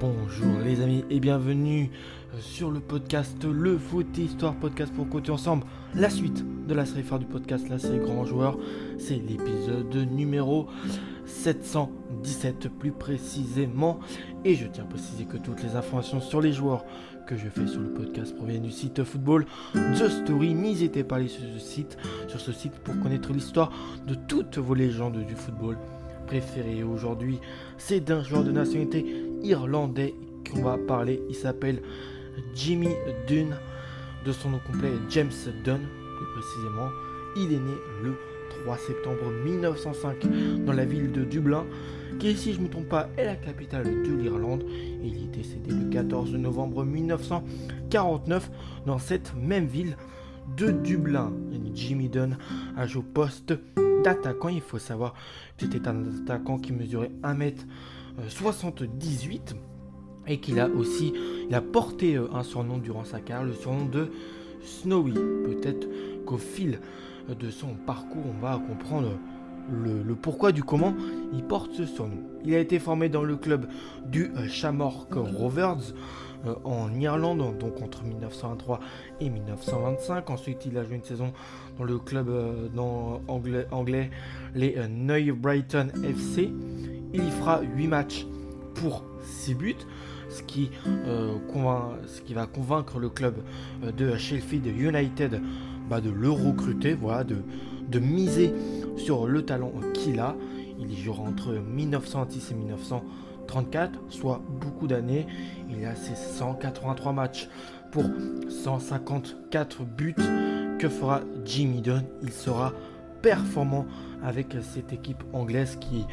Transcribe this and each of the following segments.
Bonjour les amis et bienvenue euh, sur le podcast Le Foot Histoire Podcast pour côté ensemble. La suite de la série phare du podcast, la série Grand Joueur, c'est l'épisode numéro 717 plus précisément. Et je tiens à préciser que toutes les informations sur les joueurs que je fais sur le podcast proviennent du site football The Story. N'hésitez pas à aller sur ce site, sur ce site pour connaître l'histoire de toutes vos légendes du football préférées. Aujourd'hui, c'est d'un joueur de nationalité irlandais qu'on va parler. Il s'appelle Jimmy Dunn, de son nom complet James Dunn, plus précisément. Il est né le 3 septembre 1905 dans la ville de Dublin, qui si je ne me trompe pas est la capitale de l'Irlande. Il est décédé le 14 novembre 1949 dans cette même ville de Dublin. Jimmy Dunn a joué au poste d'attaquant. Il faut savoir que c'était un attaquant qui mesurait 1m78 et qu'il a aussi il a porté euh, un surnom durant sa carrière, le surnom de Snowy. Peut-être qu'au fil de son parcours, on va comprendre le, pourquoi du comment il porte ce surnom. Il a été formé dans le club du Shamrock Rovers euh, en Irlande, donc entre 1923 et 1925. Ensuite, il a joué une saison dans le club euh, anglais, anglais, les New Brighton FC. Il y fera 8 matchs pour 6 buts ce qui, euh, va convaincre le club euh, de Sheffield United bah, de le recruter, voilà, de miser sur le talent qu'il a. Il y jouera entre 1910 et 1934, soit beaucoup d'années. Il a ses 183 matchs pour 154 buts. Que fera Jimmy Dunn? Il sera performant avec cette équipe anglaise qui,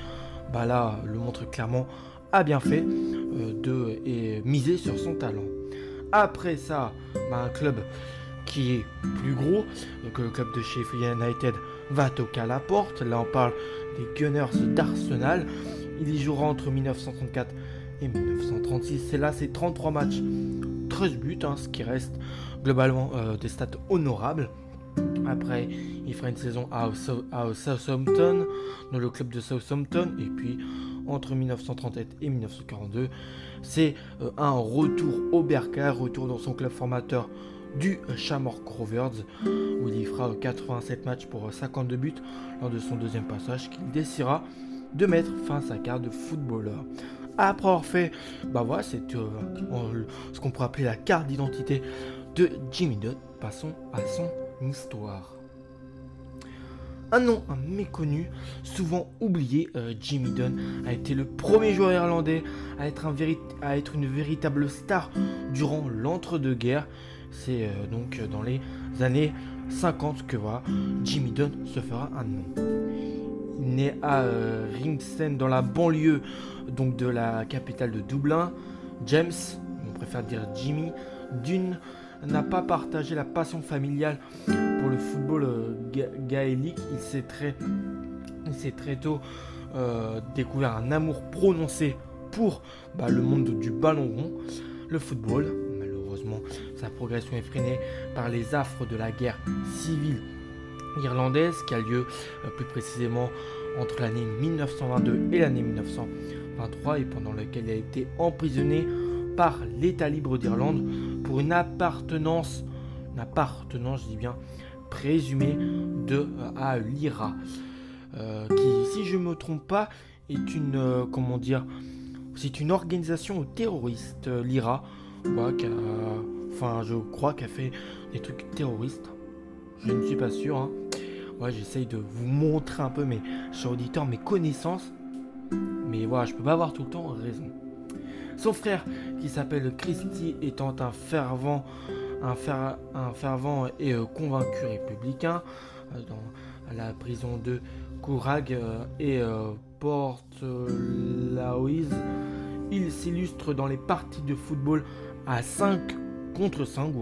bah là, le montre clairement a bien fait euh, de et miser sur son talent. Après ça, bah, un club qui est plus gros que le club de Sheffield United va toquer à la porte. Là, on parle des Gunners d'Arsenal. Il y jouera entre 1934 et 1936. C'est là, c'est 33 matchs, 13 buts, hein, ce qui reste globalement euh, des stats honorables. Après, il fera une saison à, Southampton, dans le club de Southampton, et puis entre 1937 et 1942, c'est euh, un retour au Berka, retour dans son club formateur du Shamrock Rovers, où il y fera 87 matchs pour 52 buts lors de son deuxième passage, qu'il décidera de mettre fin à sa carte de footballeur. Après avoir fait, bah voilà, c'est euh, ce qu'on pourrait appeler la carte d'identité de Jimmy Dunn, passons à son histoire. Un nom méconnu, souvent oublié, euh, Jimmy Dunn a été le premier joueur irlandais à être, un à être une véritable star durant l'entre-deux-guerres. C'est euh, donc dans les années 50 que Jimmy Dunn se fera un nom. Naît à euh, dans la banlieue donc de la capitale de Dublin. James, on préfère dire Jimmy, Dunn n'a pas partagé la passion familiale pour le football euh, gaélique. Il s'est très, tôt euh, découvert un amour prononcé pour bah, le monde du ballon rond, le football. Sa progression est freinée par les affres de la guerre civile irlandaise qui a lieu euh, plus précisément entre l'année 1922 et l'année 1923 et pendant laquelle il a été emprisonné par l'État libre d'Irlande pour une appartenance, une appartenance, je dis bien, présumée de, à l'IRA, euh, qui, si je ne me trompe pas, est une, euh, comment dire, c'est une organisation terroriste, euh, l'IRA, enfin, je crois qu'elle fait des trucs terroristes. Je ne suis pas sûr. Hein. j'essaye de vous montrer un peu mes, auditeurs, mes connaissances. Mais voilà, je peux pas avoir tout le temps raison. Son frère, qui s'appelle Christy, étant un fervent, un, fervent et euh, convaincu républicain, euh, dans la prison de Courag euh, et Port Laoise, il s'illustre dans les parties de football à 5 contre 5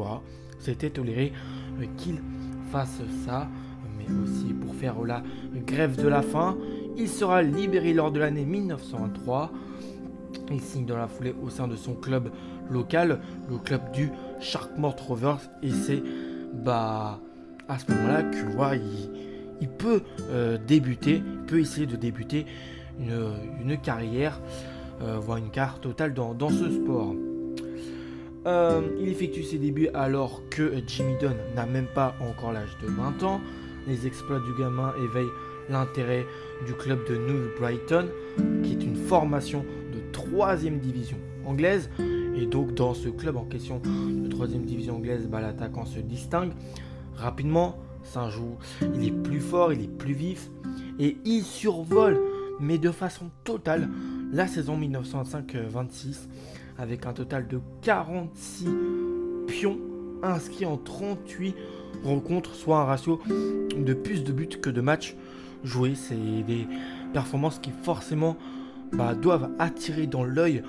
C'était toléré qu'il fasse ça, mais aussi pour faire la grève de la faim. Il sera libéré lors de l'année 1923. Il signe dans la foulée au sein de son club local, le club du Sharkmort Rovers. Et c'est bah, à ce moment-là que il, peut euh, débuter, peut essayer de débuter une, carrière voit une carte totale dans, ce sport. Il effectue ses débuts alors que Jimmy Dunn n'a même pas encore l'âge de 20 ans. Les exploits du gamin éveillent l'intérêt du club de New Brighton, qui est une formation de 3 division anglaise. Et donc dans ce club en question de 3 division anglaise, bah, l'attaquant se distingue rapidement. un joue, il est plus fort, il est plus vif et il survole, mais de façon totale, la saison 1925-26 avec un total de 46 pions inscrits en 38 rencontres, soit un ratio de plus de buts que de matchs jouer. C'est des performances qui forcément bah, doivent attirer dans l'œil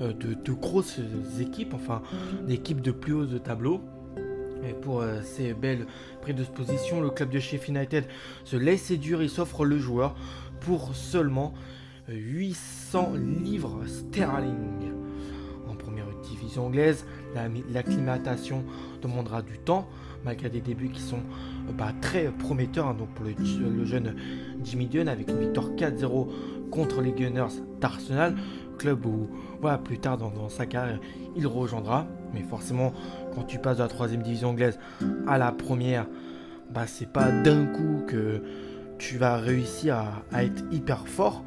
euh, de, grosses équipes, enfin d'équipes de plus haut de tableau. Et pour euh, ces belles prédispositions, le club de Sheffield United se laisse séduire et s'offre le joueur pour seulement 800 livres sterling. Division anglaise, l'acclimatation demandera du temps, malgré des débuts qui sont bah, très prometteur hein, donc pour le, jeune Jimmy Dunn avec une victoire 4-0 contre les Gunners d'Arsenal, club où voilà, plus tard dans, sa carrière il rejoindra. Mais forcément, quand tu passes de la troisième division anglaise à la première, bah, c'est pas d'un coup que tu vas réussir à, être hyper fort.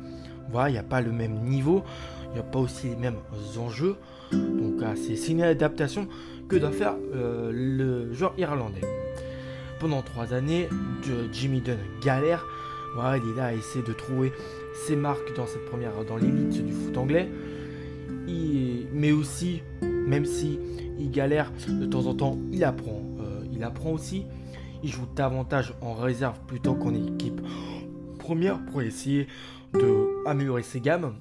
Voilà, il n'y a pas le même niveau, il n'y a pas aussi les mêmes enjeux. Donc ah, c'est une adaptation que doit faire euh, le joueur irlandais pendant trois années, Jimmy Dunn galère. Voilà, il est là à essayer de trouver ses marques dans cette première, dans l'élite du foot anglais. mais aussi, même si il galère de temps en temps, il apprend. Euh, il apprend aussi. Il joue davantage en réserve plutôt qu'en équipe première pour essayer d'améliorer ses gammes.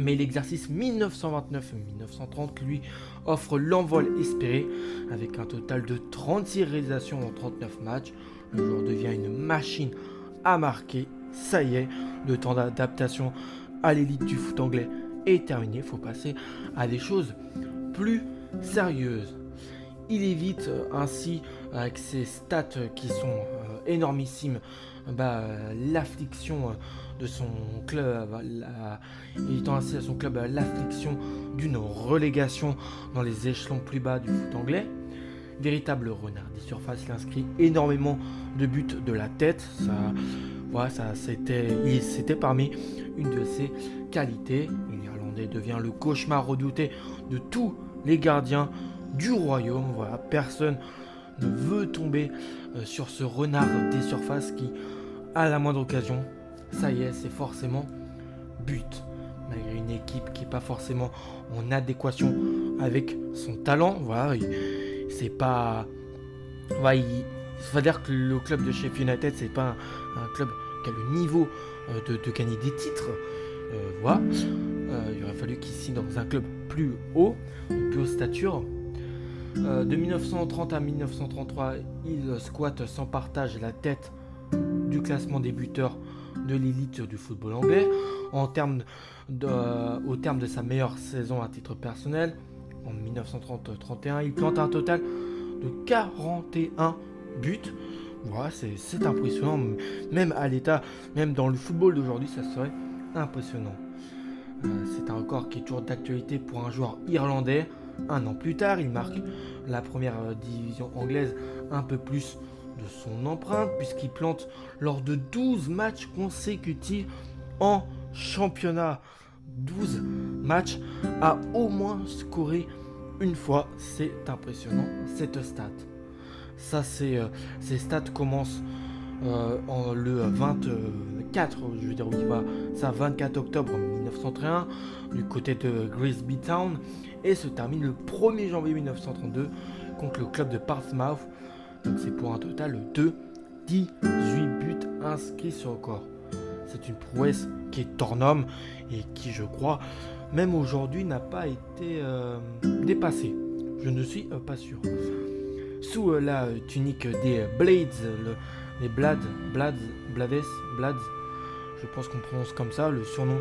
Mais l'exercice 1929-1930 lui offre l'envol espéré avec un total de 36 réalisations en 39 matchs. Le joueur devient une machine à marquer. Ça y est, le temps d'adaptation à l'élite du foot anglais est terminé. Il faut passer à des choses plus sérieuses. Il évite euh, ainsi, avec ses stats qui sont euh, énormissimes, bah, l'affliction de son club, évitant ainsi à son club l'affliction d'une relégation dans les échelons plus bas du foot anglais. Véritable renard des surfaces, il inscrit énormément de buts de la tête. Ça, voilà, c'était, parmi une de ses qualités. L'Irlandais devient le cauchemar redouté de tous les gardiens du royaume. Voilà, personne ne veut tomber euh, sur ce renard des surfaces qui, à la moindre occasion, ça y est, c'est forcément but. Malgré une équipe qui n'est pas forcément en adéquation avec son talent, voilà, c'est pas. Voilà, il, faut dire que le club de Sheffield United, c'est pas un, club qui a le niveau euh, de, gagner des titres. Euh, voilà. Il aurait fallu qu'il signe dans un club plus haut, de plus haute stature. De 1930 à 1933, il squatte sans partage la tête du classement des buteurs de l'élite du football anglais. En de, au terme de sa meilleure saison à titre personnel, en 1930-31, il plante un total de 41 buts. C'est impressionnant. Même à l'état, même dans le football d'aujourd'hui, ça serait impressionnant. Euh, c'est un record qui est toujours d'actualité pour un joueur irlandais. Un an plus tard, il marque la première division anglaise un peu plus de son empreinte puisqu'il plante lors de 12 matchs consécutifs en championnat. 12 matchs a au moins scoré une fois. C'est impressionnant cette stat. Ça, c'est euh, ces stats commencent euh, en, le 24, je veux dire, oui, ça 24 octobre 1931 du côté de Grisby Town et se termine le 1er janvier 1932 contre le club de Portsmouth donc c'est pour un total de 18 buts inscrits sur le corps. C'est une prouesse qui est hors norme et qui, je crois, même aujourd'hui n'a pas été euh, dépassée. Je ne suis euh, pas sûr. Sous euh, la tunique des Blades, les Blades, Blades, Blades, Blades, je pense qu'on prononce comme ça, le surnom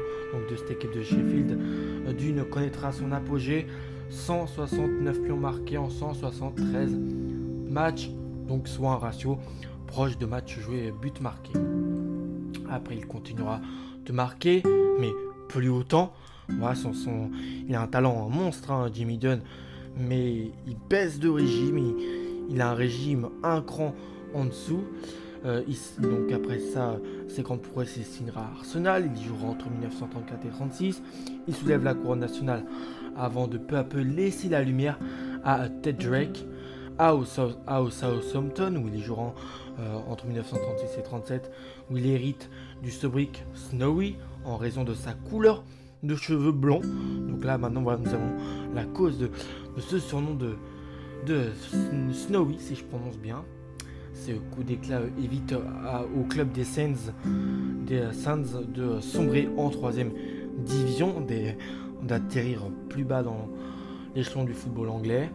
de cette de Sheffield, d'une connaîtra son apogée 169 pions marqués en 173 matchs donc soit un ratio proche de match joué but marqué. Après, il continuera de marquer, mais plus autant. Voilà, il a un talent monstre, hein, Jimmy Dunn, mais il baisse de régime, il, a un régime un cran en dessous. Euh, donc après ça, c'est quand il signera Arsenal, il jouera entre 1934 et 36, il soulève la couronne nationale avant de peu à peu laisser la lumière à Ted Drake, à, Southampton, où il jouera euh, entre 1936 et 37, où il hérite du sobrique Snowy en raison de sa couleur de cheveux blonds. Donc là, maintenant, voilà, nous avons la cause de, ce surnom de, de Snowy, si je prononce bien. Ce coup d'éclat évite au club des Saints, de sombrer en troisième division, d'atterrir plus bas dans l'échelon du football anglais.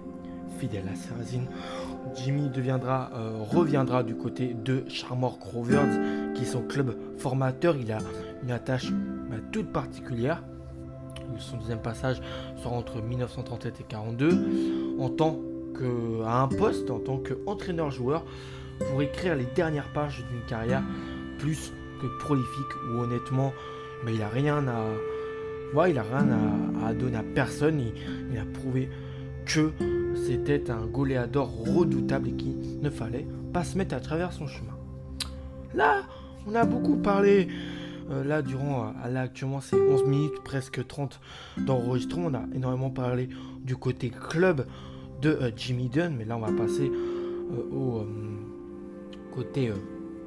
Fidèle à Sarazine, Jimmy euh, reviendra du côté de Charmor Rovers, qui est son club formateur. Il a une attache bah, toute particulière. Son deuxième passage sera entre 1937 et 42 en tant que à un poste en tant qu'entraîneur-joueur pour écrire les dernières pages d'une carrière plus que prolifique où honnêtement mais il a rien à ouais, il a rien à, donner à personne il, a prouvé que c'était un goléador redoutable et qu'il ne fallait pas se mettre à travers son chemin là on a beaucoup parlé euh, là, durant, euh, là, actuellement, c'est 11 minutes, presque 30 d'enregistrement. On a énormément parlé du côté club de euh, Jimmy Dunn, mais là, on va passer au côté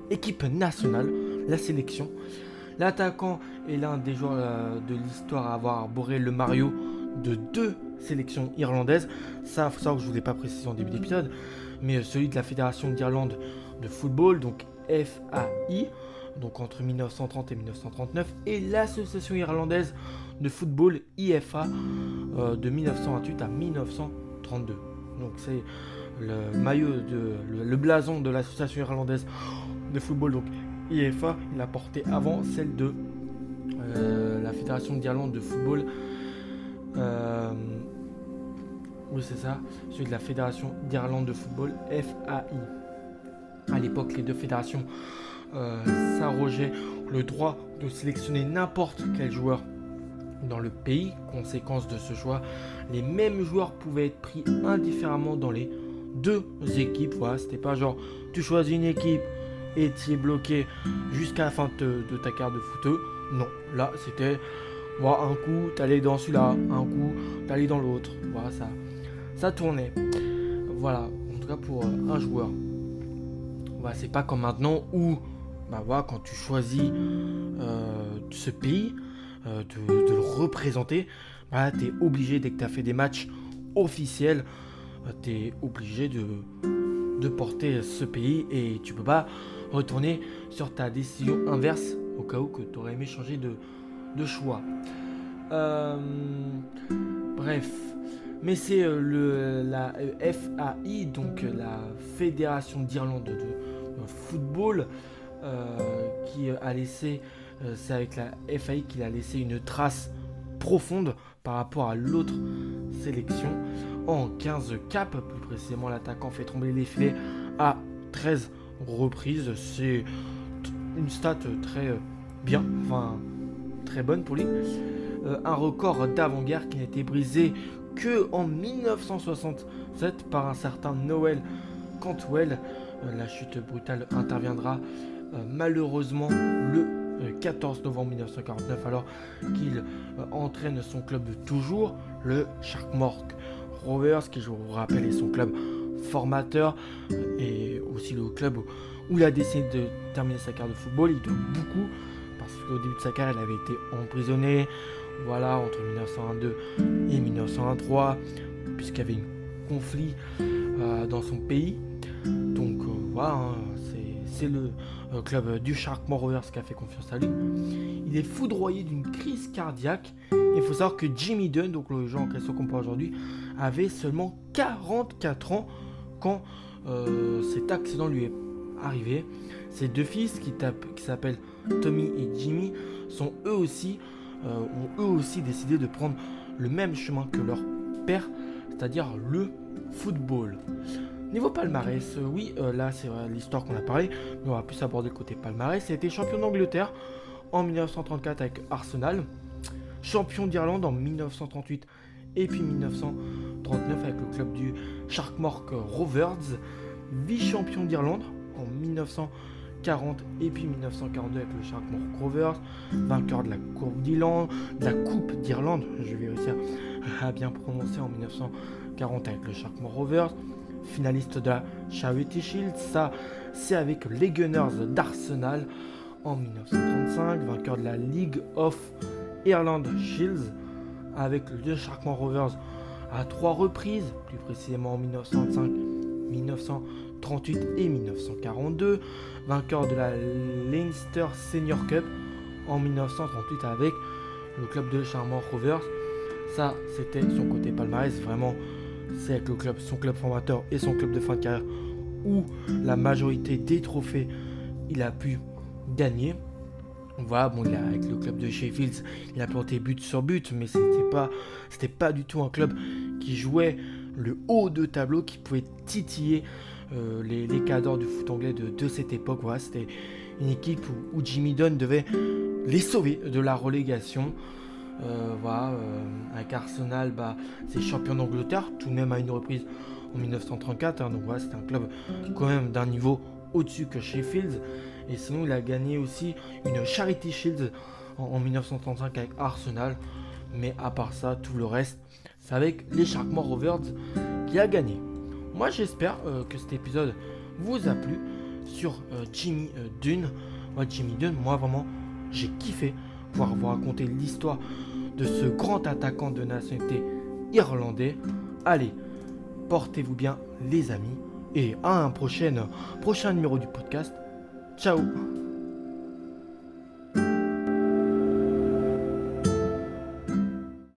équipe nationale, la sélection. L'attaquant est l'un des joueurs de l'histoire à avoir arboré le Mario de deux sélections irlandaises. Ça, faut savoir que je ne vous pas précisé en début d'épisode, mais celui de la Fédération d'Irlande de football, donc FAI, donc entre 1930 et 1939, et l'Association irlandaise de football IFA euh, de 1928 à 1932. Donc c'est le maillot de le, blason de l'association irlandaise de football donc IFA, il a porté avant celle de euh, la Fédération d'Irlande de football. Euh, oui c'est ça, celui de la Fédération d'Irlande de football FAI. À l'époque, les deux fédérations euh, s'arrogeait le droit de sélectionner n'importe quel joueur dans le pays. Conséquence de ce choix, les mêmes joueurs pouvaient être pris indifféremment dans les deux équipes. Voilà, c'était pas genre tu choisis une équipe et tu es bloqué jusqu'à la fin de, ta carte de footeux. Non, là c'était voilà, un coup t'allais dans celui-là, un coup t'allais dans l'autre. Voilà, ça, ça tournait. Voilà, en tout cas pour euh, un joueur. Voilà, c'est pas comme maintenant où bah voilà, quand tu choisis euh, ce pays, euh, de, le représenter, bah, tu es obligé, dès que tu as fait des matchs officiels, euh, tu es obligé de, de porter ce pays et tu peux pas retourner sur ta décision inverse au cas où que tu aurais aimé changer de, de choix. bref, mais c'est le la FAI, donc la Fédération d'Irlande de, football, euh, qui a laissé, euh, c'est avec la FAI qu'il a laissé une trace profonde par rapport à l'autre sélection. En 15 caps, plus précisément, l'attaquant fait tomber les filets à 13 reprises. C'est une stat très bien, enfin très bonne pour lui. Euh, un record d'avant-guerre qui n'a été brisé que en 1967 par un certain Noël Cantwell. la chute brutale interviendra euh, malheureusement le 14 euh, novembre 1949 alors qu'il euh, entraîne son club toujours, le Sharkmore Rovers, qui je vous rappelle est son club formateur et aussi le club où il a décidé de terminer sa carrière de football. Il doit beaucoup parce qu'au début de sa carrière, il avait été emprisonné, voilà, entre 1902 et 1903, puisqu'il y avait un conflit dans son pays. Donc voilà, hein, c'est le euh, club du Sharkmore Rovers qui a fait confiance à lui. Il est foudroyé d'une crise cardiaque. Il faut savoir que Jimmy Dunn, donc le joueur en question qu'on parle aujourd'hui, avait seulement 44 ans quand euh, cet accident lui est arrivé. Ses deux fils qui, s'appellent Tommy et Jimmy sont eux aussi euh, ont eux aussi décidé de prendre le même chemin que leur père, c'est-à-dire le football. Niveau palmarès, euh, oui, là c'est l'histoire qu'on a parlé, mais on va plus aborder le côté palmarès. Il a été champion d'Angleterre en 1934 avec Arsenal. champion d'Irlande en 1938 et puis 1939 avec le club du Sharkmore Rovers, vice-champion d'Irlande en 1940 et puis 1942 avec le Sharkmore Rovers, vainqueur de la Coupe d'Irlande, de la Coupe je vais réussir à bien prononcer en 1940 avec le Sharkmore Rovers, finaliste de la Charity Shield, ça c'est avec les Gunners d'Arsenal en 1935, vainqueur de la League of Ireland Shields avec le Sharkmore Rovers à trois reprises, plus précisément en 1905, 1938 et 1942, vainqueur de la Leinster Senior Cup en 1938 avec le club de Sharkmore Rovers. Ça, c'était son côté palmarès, vraiment, c'est avec le club, son club formateur et son club de fin de carrière où la majorité des trophées il a pu gagner. Voilà, bon, il avec le club de Sheffield, il a planté but sur but, mais c'était pas, c'était pas du tout un club qui jouait le haut de tableau, qui pouvait titiller euh, les, les cadres du foot anglais de, cette époque. Voilà, c'était une équipe où, Jimmy Dunn devait les sauver de la relégation. Euh, voilà, euh, avec Arsenal, bah, c'est champion d'Angleterre, tout de même à une reprise en 1934. Hein, donc voilà, c'était un club quand même d'un niveau au-dessus que Sheffield. Et sinon, il a gagné aussi une Charity Shield en, 1935 avec Arsenal. Mais à part ça, tout le reste, c'est avec les Sharkmore Rovers qui a gagné. Moi, j'espère euh, que cet épisode vous a plu sur euh, Jimmy euh, Dunn. Moi, Jimmy Dunn, moi vraiment, j'ai kiffé pouvoir vous raconter l'histoire de ce grand attaquant de nationalité irlandais. Allez, portez-vous bien, les amis, et à un prochain, numéro du podcast. Ciao